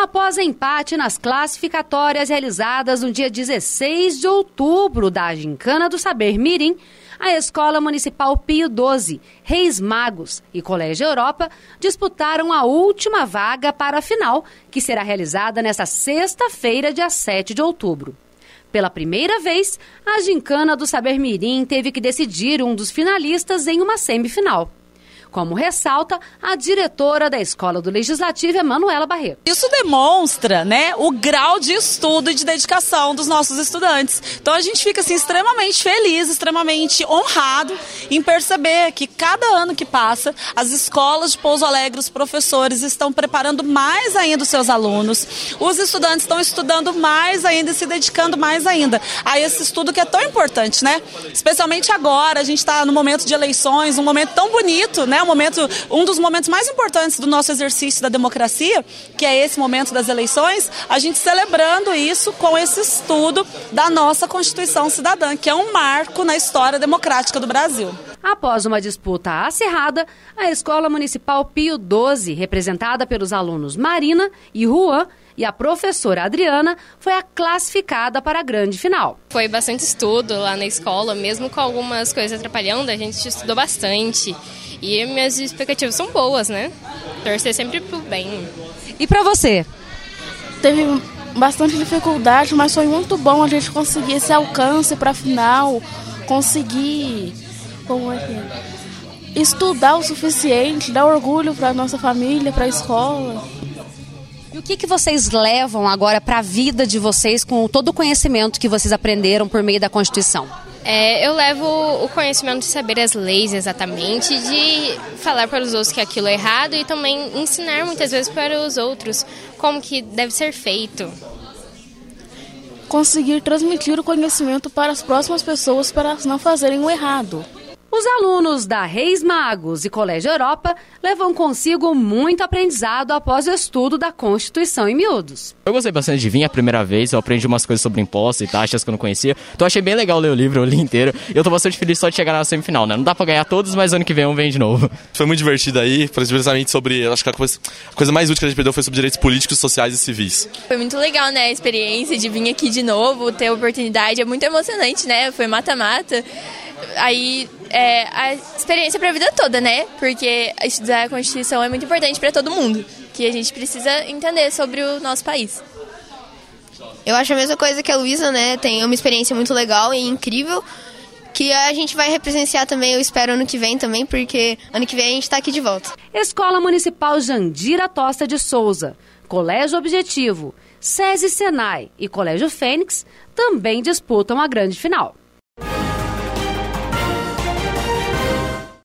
Após empate nas classificatórias realizadas no dia 16 de outubro da Gincana do Saber Mirim, a Escola Municipal Pio XII, Reis Magos e Colégio Europa disputaram a última vaga para a final, que será realizada nesta sexta-feira, dia 7 de outubro. Pela primeira vez, a Gincana do Saber Mirim teve que decidir um dos finalistas em uma semifinal como ressalta a diretora da Escola do Legislativo, Emanuela Barreto. Isso demonstra né, o grau de estudo e de dedicação dos nossos estudantes. Então a gente fica assim, extremamente feliz, extremamente honrado em perceber que cada ano que passa, as escolas de Pouso Alegre, os professores estão preparando mais ainda os seus alunos, os estudantes estão estudando mais ainda e se dedicando mais ainda a esse estudo que é tão importante, né? Especialmente agora, a gente está no momento de eleições, um momento tão bonito, né? Um momento, um dos momentos mais importantes do nosso exercício da democracia, que é esse momento das eleições, a gente celebrando isso com esse estudo da nossa Constituição Cidadã, que é um marco na história democrática do Brasil. Após uma disputa acirrada, a Escola Municipal Pio XII, representada pelos alunos Marina e Juan, e a professora Adriana foi a classificada para a grande final. Foi bastante estudo lá na escola, mesmo com algumas coisas atrapalhando, a gente estudou bastante. E minhas expectativas são boas, né? Torcer sempre pro bem. E para você? Teve bastante dificuldade, mas foi muito bom a gente conseguir esse alcance para final, conseguir como é que é? estudar o suficiente, dar orgulho para nossa família, para a escola. E o que, que vocês levam agora para a vida de vocês com todo o conhecimento que vocês aprenderam por meio da Constituição? É, eu levo o conhecimento de saber as leis exatamente, de falar para os outros que aquilo é errado e também ensinar muitas vezes para os outros como que deve ser feito. Conseguir transmitir o conhecimento para as próximas pessoas para não fazerem o errado. Os alunos da Reis Magos e Colégio Europa levam consigo muito aprendizado após o estudo da Constituição em miúdos. Eu gostei bastante de vir a primeira vez, eu aprendi umas coisas sobre impostos e taxas que eu não conhecia. Então achei bem legal ler o livro, eu li inteiro. E eu tô bastante feliz só de chegar na semifinal, né? Não dá pra ganhar todos, mas ano que vem um vem de novo. Foi muito divertido aí, precisamente sobre. Acho que a coisa, a coisa mais útil que a gente perdeu foi sobre direitos políticos, sociais e civis. Foi muito legal, né? A experiência de vir aqui de novo, ter a oportunidade. É muito emocionante, né? Foi mata-mata aí é a experiência para a vida toda, né? Porque estudar a Constituição é muito importante para todo mundo, que a gente precisa entender sobre o nosso país. Eu acho a mesma coisa que a Luísa, né? Tem uma experiência muito legal e incrível que a gente vai represenciar também, eu espero, ano que vem também, porque ano que vem a gente está aqui de volta. Escola Municipal Jandira Tosta de Souza, Colégio Objetivo, SESI Senai e Colégio Fênix também disputam a grande final.